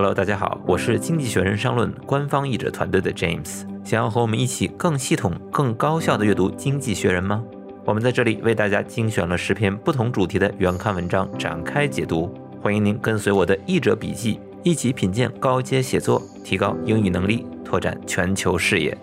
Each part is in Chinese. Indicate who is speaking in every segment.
Speaker 1: Hello，大家好，我是经济学人商论官方译者团队的 James。想要和我们一起更系统、更高效的阅读《经济学人》吗？我们在这里为大家精选了十篇不同主题的原刊文章，展开解读。欢迎您跟随我的译者笔记，一起品鉴高阶写作，提高英语能力，拓展全球视野。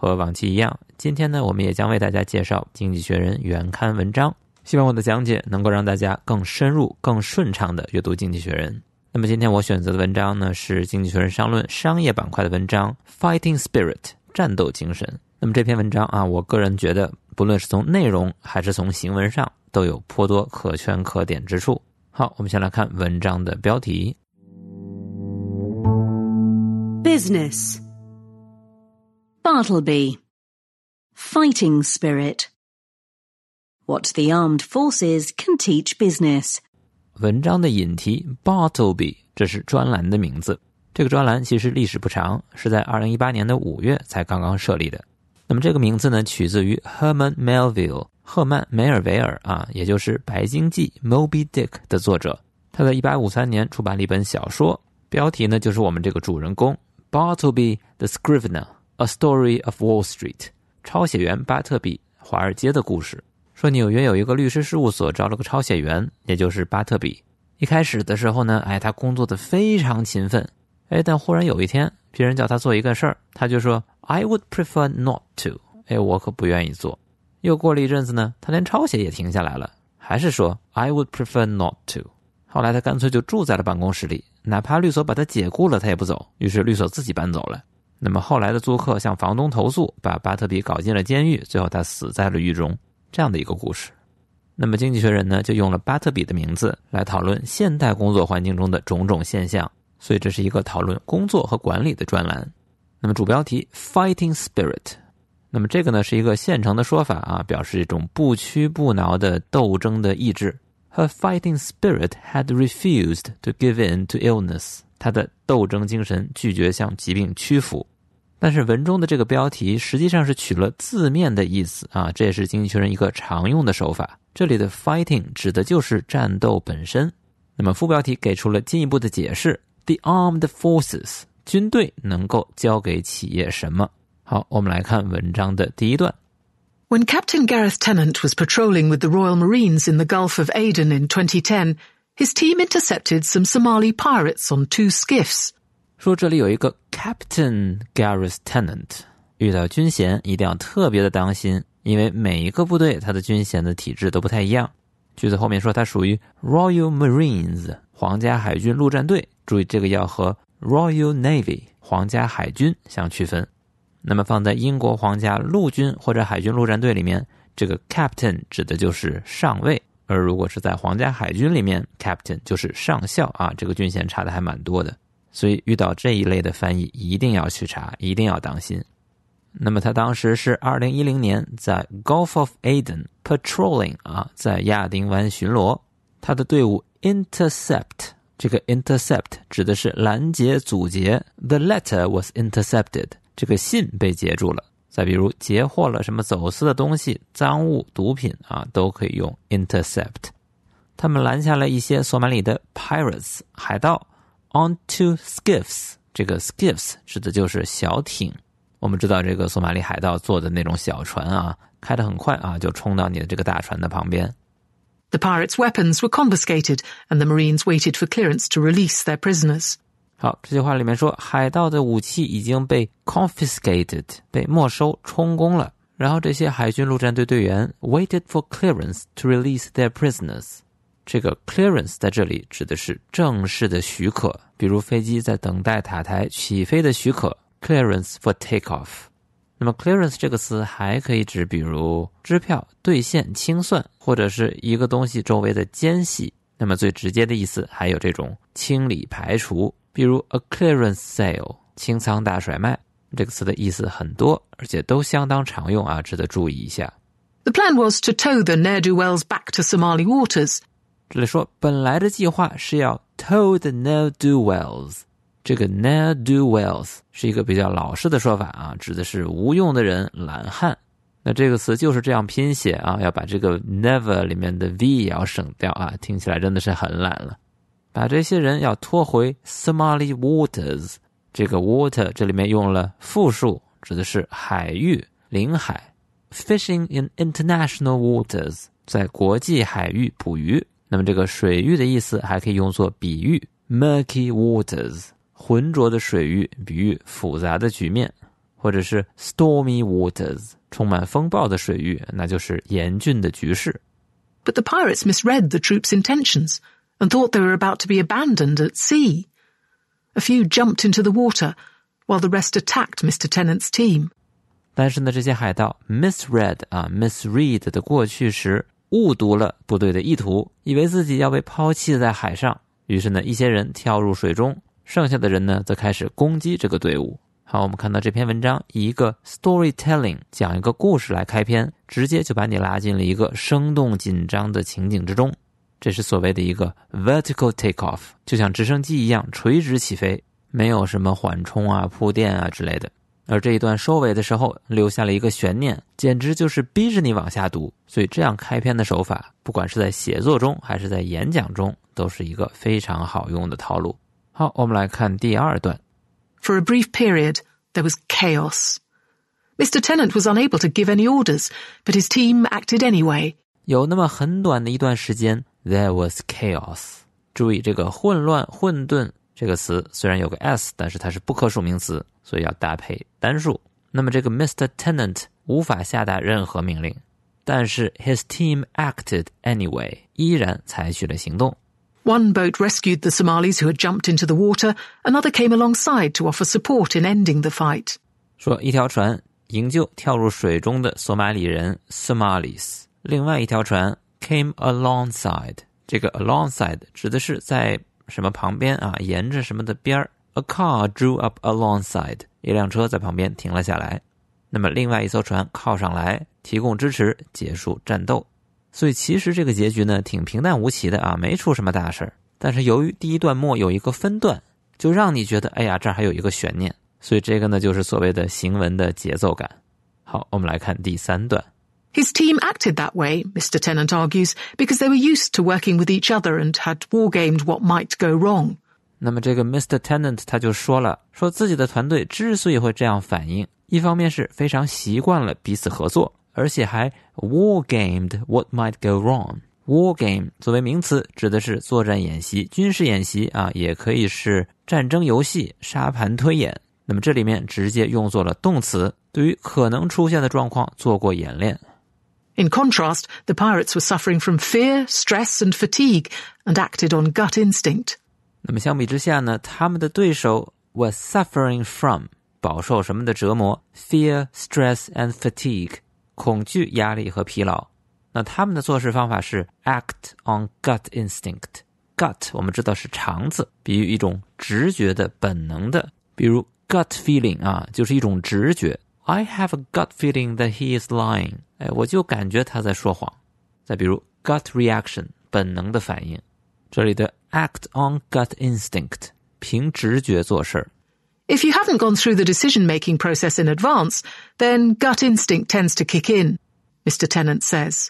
Speaker 1: 和往期一样，今天呢，我们也将为大家介绍《经济学人》原刊文章。希望我的讲解能够让大家更深入、更顺畅地阅读《经济学人》。那么今天我选择的文章呢，是《经济学人》商论商业板块的文章《Fighting Spirit》战斗精神。那么这篇文章啊，我个人觉得，不论是从内容还是从行文上，都有颇多可圈可点之处。好，我们先来看文章的标题
Speaker 2: Business. Bartleby. Fighting spirit. What the armed forces can teach business.
Speaker 1: 文章的引题 Bartleby，这是专栏的名字。这个专栏其实历史不长，是在二零一八年的五月才刚刚设立的。那么这个名字呢，取自于 Herman Melville，赫曼梅尔维尔啊，也就是《白鲸记》Moby Dick 的作者。他在一八五三年出版了一本小说，标题呢就是我们这个主人公 Bartleby the Scrivener。A Story of Wall Street，抄写员巴特比华尔街的故事。说纽约有一个律师事务所招了个抄写员，也就是巴特比。一开始的时候呢，哎，他工作的非常勤奋，哎，但忽然有一天，别人叫他做一个事儿，他就说 I would prefer not to，哎，我可不愿意做。又过了一阵子呢，他连抄写也停下来了，还是说 I would prefer not to。后来他干脆就住在了办公室里，哪怕律所把他解雇了，他也不走。于是律所自己搬走了。那么后来的租客向房东投诉，把巴特比搞进了监狱，最后他死在了狱中，这样的一个故事。那么经济学人呢，就用了巴特比的名字来讨论现代工作环境中的种种现象，所以这是一个讨论工作和管理的专栏。那么主标题 Fighting Spirit，那么这个呢是一个现成的说法啊，表示一种不屈不挠的斗争的意志。Her fighting spirit had refused to give in to illness. 他的斗争精神拒绝向疾病屈服，但是文中的这个标题实际上是取了字面的意思啊，这也是经济学人一个常用的手法。这里的 fighting 指的就是战斗本身。那么副标题给出了进一步的解释：the armed forces 军队能够交给企业什么？好，我们来看文章的第一段。
Speaker 3: When Captain Gareth Tennant was patrolling with the Royal Marines in the Gulf of Aden in 2010. His team intercepted some Somali pirates on two skiffs.
Speaker 1: 说这里有一个 Captain Garris Tennant，遇到军衔一定要特别的当心，因为每一个部队它的军衔的体制都不太一样。句子后面说它属于 Royal Marines 皇家海军陆战队，注意这个要和 Royal Navy 皇家海军相区分。那么放在英国皇家陆军或者海军陆战队里面，这个 Captain 指的就是上尉。而如果是在皇家海军里面，Captain 就是上校啊，这个军衔差的还蛮多的，所以遇到这一类的翻译一定要去查，一定要当心。那么他当时是二零一零年在 Gulf of Aden patrolling 啊，在亚丁湾巡逻，他的队伍 intercept 这个 intercept 指的是拦截、阻截，the letter was intercepted 这个信被截住了。再比如截获了什么走私的东西、赃物、毒品啊，都可以用 intercept。他们拦下了一些索马里的 pirates 海盗 on two skiffs。这个 skiffs 指的就是小艇。我们知道这个索马里海盗坐的那种小船啊，开得很快啊，就冲到你的这个大船的旁边。
Speaker 3: The pirates' weapons were confiscated, and the Marines waited for clearance to release their prisoners.
Speaker 1: 好，这句话里面说，海盗的武器已经被 confiscated，被没收充公了。然后这些海军陆战队队员 waited for clearance to release their prisoners。这个 clearance 在这里指的是正式的许可，比如飞机在等待塔台起飞的许可 clearance for takeoff。那么 clearance 这个词还可以指，比如支票兑现清算，或者是一个东西周围的间隙。那么最直接的意思还有这种清理排除。比如 a clearance sale 清仓大甩卖这个词的意思很多，而且都相当常用啊，值得注意一下。
Speaker 3: The plan was to tow the ne'er do wells back to Somali waters。
Speaker 1: 这里说本来的计划是要 tow the ne'er do wells。这个 ne'er do wells 是一个比较老式的说法啊，指的是无用的人、懒汉。那这个词就是这样拼写啊，要把这个 never 里面的 v 也要省掉啊，听起来真的是很懒了。把这些人要拖回 Somali waters，这个 water 这里面用了复数，指的是海域、领海。Fishing in international waters，在国际海域捕鱼。那么这个水域的意思还可以用作比喻，murky waters，浑浊的水域，比喻复杂的局面，或者是 stormy waters，充满风暴的水域，那就是严峻的局势。
Speaker 3: But the pirates misread the troops' intentions and thought they were about to be abandoned at sea. A few jumped into the water, while the rest attacked Mr. Tennant's team.
Speaker 1: 但是呢，这些海盗 misread 啊，misread 的过去时误读了部队的意图，以为自己要被抛弃在海上。于是呢，一些人跳入水中，剩下的人呢，则开始攻击这个队伍。好，我们看到这篇文章以一个 storytelling 讲一个故事来开篇，直接就把你拉进了一个生动紧张的情景之中。这是所谓的一个 vertical takeoff，就像直升机一样垂直起飞，没有什么缓冲啊、铺垫啊之类的。而这一段收尾的时候，留下了一个悬念，简直就是逼着你往下读。所以，这样开篇的手法，不管是在写作中还是在演讲中，都是一个非常好用的套路。好，我们来看第二段。
Speaker 3: For a brief period, there was chaos. Mr. Tennant was unable to give any orders, but his team acted anyway.
Speaker 1: 有那么很短的一段时间 ，there was chaos。注意这个混乱、混沌。这个词虽然有个 s，但是它是不可数名词，所以要搭配单数。那么这个 Mr. Tennant 无法下达任何命令，但是 his team acted anyway，依然采取了行动。
Speaker 3: One boat rescued the Somalis who had jumped into the water. Another came alongside to offer support in ending the fight.
Speaker 1: 说一条船营救跳入水中的索马里人 Somalis，另外一条船 came alongside。这个 alongside 指的是在什么旁边啊，沿着什么的边儿。A car drew up alongside，一辆车在旁边停了下来。那么另外一艘船靠上来，提供支持，结束战斗。所以其实这个结局呢，挺平淡无奇的啊，没出什么大事儿。但是由于第一段末有一个分段，就让你觉得，哎呀，这儿还有一个悬念。所以这个呢，就是所谓的行文的节奏感。好，我们来看第三段。
Speaker 3: His team acted that way, Mr. Tennant argues, because they were used to working with each other and had wargamed what might go wrong.
Speaker 1: 那么这个 Mr. Tennant 他就说了，说自己的团队之所以会这样反应，一方面是非常习惯了彼此合作，而且还 wargamed what might go wrong。Wargame 作为名词，指的是作战演习、军事演习啊，也可以是战争游戏、沙盘推演。那么这里面直接用作了动词，对于可能出现的状况做过演练。
Speaker 3: In contrast, the pirates were suffering from fear, stress, and fatigue and acted on gut instinct.
Speaker 1: 那么相比之下呢，他们的对手 was suffering from 饱受什么的折磨？fear, stress, and fatigue 恐惧、压力和疲劳。那他们的做事方法是 act on gut instinct。gut 我们知道是肠子，比喻一种直觉的、本能的，比如 gut feeling 啊，就是一种直觉。 I have a gut feeling that he is lying。哎，我就感觉他在说谎。再比如 gut reaction，本能的反应。这里的 act on gut instinct，凭直觉做事儿。
Speaker 3: If you haven't gone through the decision-making process in advance, then gut instinct tends to kick in, Mr. Tennant says.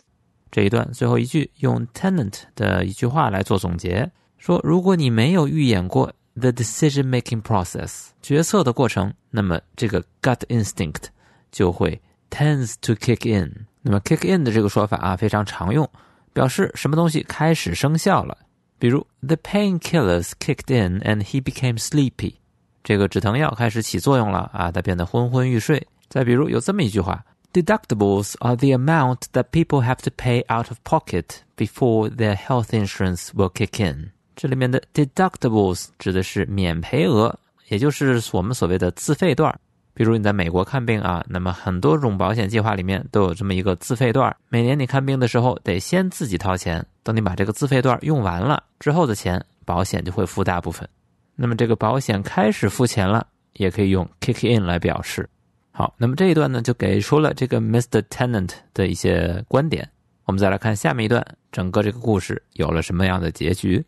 Speaker 1: 这一段最后一句用 Tennant 的一句话来做总结，说如果你没有预演过 the decision-making process 决策的过程，那么这个 gut instinct 就会 tends to kick in。那么 kick in 的这个说法啊非常常用，表示什么东西开始生效了。比如 the painkillers kicked in and he became sleepy。这个止疼药开始起作用了啊，他变得昏昏欲睡。再比如有这么一句话：Deductibles are the amount that people have to pay out of pocket before their health insurance will kick in。 这里面的 deductibles 指的是免赔额，也就是我们所谓的自费段。比如你在美国看病啊，那么很多种保险计划里面都有这么一个自费段。每年你看病的时候得先自己掏钱，等你把这个自费段用完了之后的钱，保险就会付大部分。那么这个保险开始付钱了，也可以用 kick in 来表示。好，那么这一段呢就给出了这个 Mr. Tennant 的一些观点。我们再来看下面一段，整个这个故事有了什么样的结局。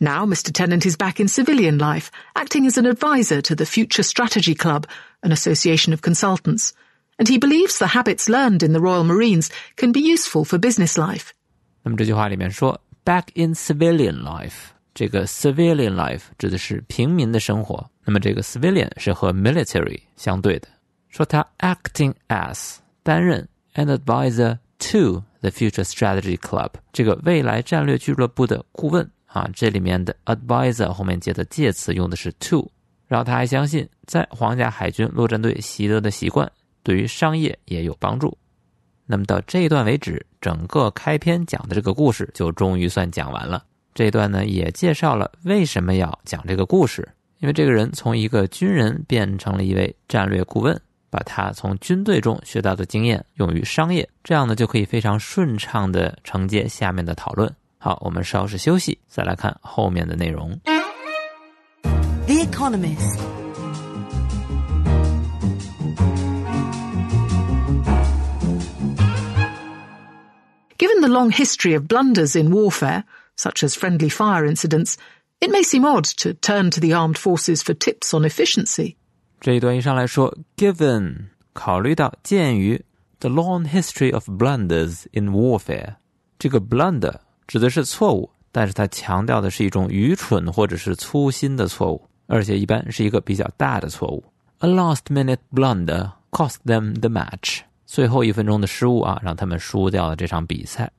Speaker 3: Now Mr. Tennant is back in civilian life, acting as an advisor to the Future Strategy Club, an association of consultants, and he believes the habits learned in the Royal Marines can be useful for business life.
Speaker 1: 那么这句话里面说 “back in civilian life”，这个 civilian life 指的是平民的生活。那么这个 civilian 是和 military 相对的，说他 acting as 担任 an advisor to the Future Strategy Club 这个未来战略俱乐部的顾问 啊，这里面的 advisor 后面接的介词用的是 to，然后他还相信在皇家海军陆战队习得的习惯对于商业也有帮助。那么到这一段为止，整个开篇讲的这个故事就终于算讲完了。这一段呢也介绍了为什么要讲这个故事，因为这个人从一个军人变成了一位战略顾问。把他从军队中学到的经验用于商业，这样呢就可以非常顺畅的承接下面的讨论。好，我们稍事休息，再来看后面的内容。
Speaker 2: The Economist.
Speaker 3: Given the long history of blunders in warfare, such as friendly fire incidents, it may seem odd to turn to the armed forces for tips on efficiency.
Speaker 1: 这一段一上来说，given 考虑到鉴于 the long history of blunders in warfare，这个 blunder 指的是错误，但是它强调的是一种愚蠢或者是粗心的错误，而且一般是一个比较大的错误。A last minute blunder cost them the match，最后一分钟的失误啊，让他们输掉了这场比赛。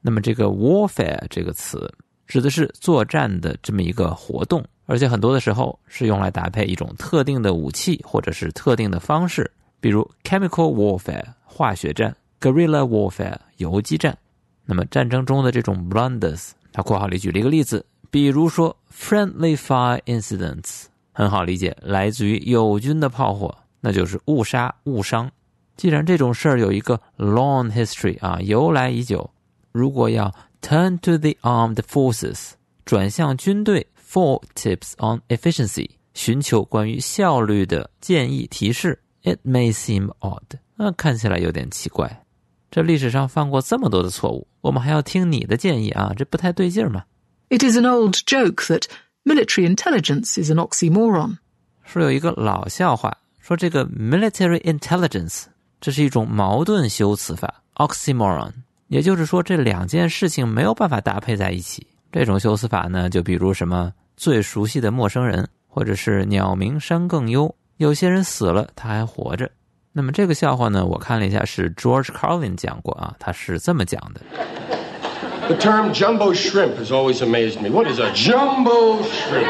Speaker 1: 那么这个 warfare 这个词指的是作战的这么一个活动。而且很多的时候是用来搭配一种特定的武器或者是特定的方式，比如 chemical warfare 化学战，guerrilla warfare 游击战。那么战争中的这种 blunders，他括号里举了一个例子，比如说 friendly fire incidents，很好理解，来自于友军的炮火，那就是误杀误伤。既然这种事儿有一个 long history 啊，由来已久，如果要 turn to the armed forces，转向军队。，for tips on efficiency，寻求关于效率的建议提示。It may seem odd，那看起来有点奇怪。这历史上犯过这么多的错误，我们还要听你的建议啊？这不太对劲儿嘛。
Speaker 3: It is an old joke that military intelligence is an oxymoron。
Speaker 1: 说有一个老笑话，说这个 military intelligence 这是一种矛盾修辞法，oxymoron，也就是说这两件事情没有办法搭配在一起。这种修辞法呢，就比如什么。最熟悉的陌生人，或者是鸟鸣山更幽。有些人死了，他还活着。那么这个笑话呢，我看了一下，是 George Carlin 讲过啊，他是这么讲的
Speaker 4: ：The term jumbo shrimp has always amazed me. What is a jumbo shrimp?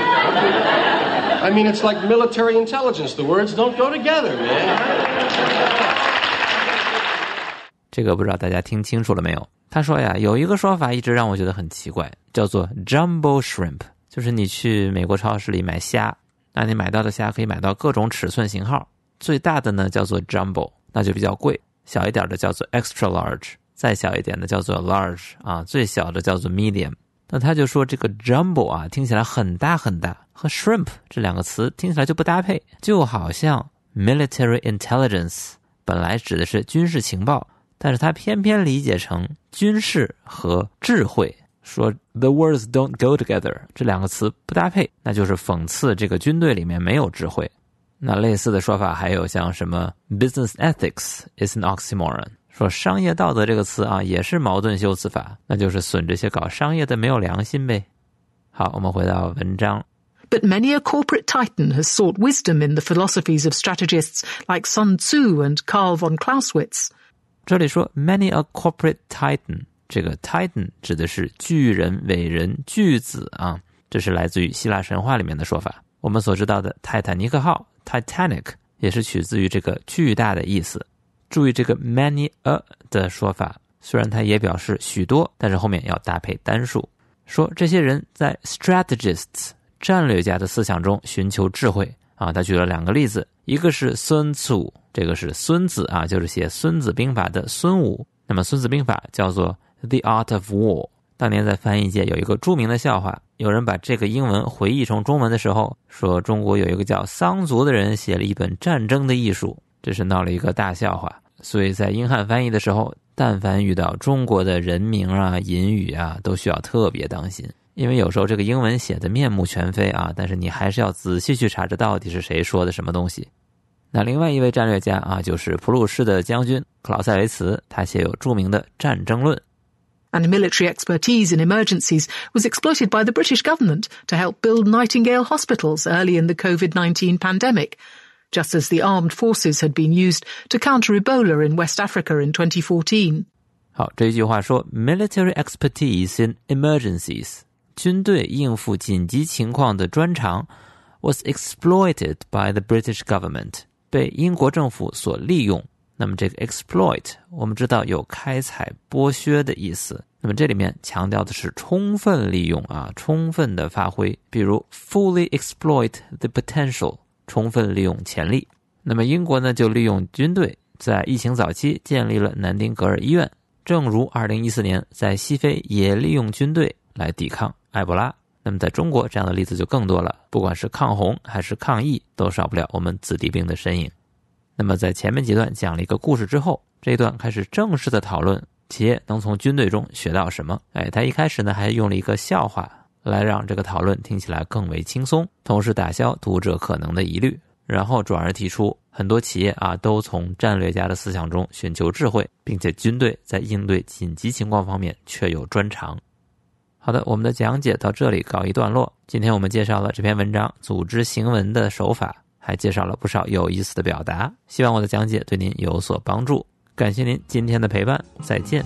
Speaker 4: I mean, it's like military intelligence. The words don't go together, man.
Speaker 1: 这个不知道大家听清楚了没有？他说呀，有一个说法一直让我觉得很奇怪，叫做 jumbo shrimp。就是你去美国超市里买虾，那你买到的虾可以买到各种尺寸型号，最大的呢叫做 jumbo，那就比较贵；小一点的叫做 extra large，再小一点的叫做 large 啊，最小的叫做 medium。那他就说这个 jumbo 啊，听起来很大很大，和 shrimp 这两个词听起来就不搭配，就好像 military intelligence 本来指的是军事情报，但是他偏偏理解成军事和智慧。说 the words don't go together 这两个词不搭配，那就是讽刺这个军队里面没有智慧。那类似的说法还有像什么 business ethics is an oxymoron，说商业道德这个词啊也是矛盾修辞法，那就是损这些搞商业的没有良心呗。好，我们回到文章。
Speaker 3: But many a corporate titan has sought wisdom in the philosophies of strategists like Sun Tzu and Karl von Clausewitz。
Speaker 1: 这里说 many a corporate titan。这个 Titan 指的是巨人、伟人、巨子啊，这是来自于希腊神话里面的说法。我们所知道的泰坦尼克号 Titanic 也是取自于这个巨大的意思。注意这个 many a 的说法，虽然它也表示许多，但是后面要搭配单数，说这些人在 strategists 战略家的思想中寻求智慧啊。他举了两个例子，一个是孙子，这个是孙子啊，就是写《孙子兵法》的孙武。那么《孙子兵法》叫做。The Art of War，当年在翻译界有一个著名的笑话，有人把这个英文回忆成中文的时候，说中国有一个叫桑族的人写了一本《战争的艺术》，这是闹了一个大笑话。所以在英汉翻译的时候，但凡遇到中国的人名啊、隐语啊，都需要特别当心，因为有时候这个英文写的面目全非啊，但是你还是要仔细去查这到底是谁说的什么东西。那另外一位战略家啊，就是普鲁士的将军克劳塞维茨，他写有著名的《战争论》。
Speaker 3: And military expertise in emergencies was exploited by the British government to help build Nightingale hospitals early in the COVID 19 pandemic, just as the armed forces had been used to counter Ebola in West Africa in 2014.
Speaker 1: 好，这一句话说，military expertise in emergencies，军队应付紧急情况的专长，was exploited by the British government，被英国政府所利用。 那么这个 exploit，我们知道有开采、剥削的意思。那么这里面强调的是充分利用啊，充分的发挥，比如 fully exploit the potential，充分利用潜力。那么英国呢，就利用军队在疫情早期建立了南丁格尔医院。正如2014年在西非也利用军队来抵抗埃博拉，那么在中国这样的例子就更多了。不管是抗洪还是抗疫，都少不了我们子弟兵的身影。那么在前面几段讲了一个故事之后，这一段开始正式的讨论企业能从军队中学到什么。哎，他一开始呢还用了一个笑话来让这个讨论听起来更为轻松，同时打消读者可能的疑虑，然后转而提出。很多企业啊，都从战略家的思想中寻求智慧，并且军队在应对紧急情况方面确有专长。好的，我们的讲解到这里告一段落。今天我们介绍了这篇文章组织行文的手法，还介绍了不少有意思的表达。希望我的讲解对您有所帮助。感谢您今天的陪伴，再见。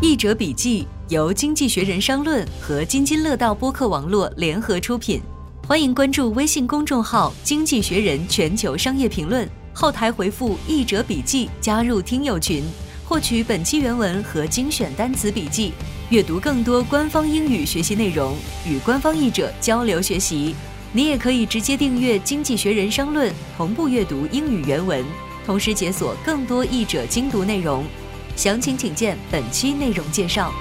Speaker 5: 译者笔记由《经济学人》商论和津津乐道播客网络联合出品，欢迎关注微信公众号《经济学人全球商业评论》，后台回复“译者笔记”加入听友群，获取本期原文和精选单词笔记，阅读更多官方英语学习内容，与官方译者交流学习。你也可以直接订阅《经济学人》生论，同步阅读英语原文，同时解锁更多译者精读内容。详情请见本期内容介绍。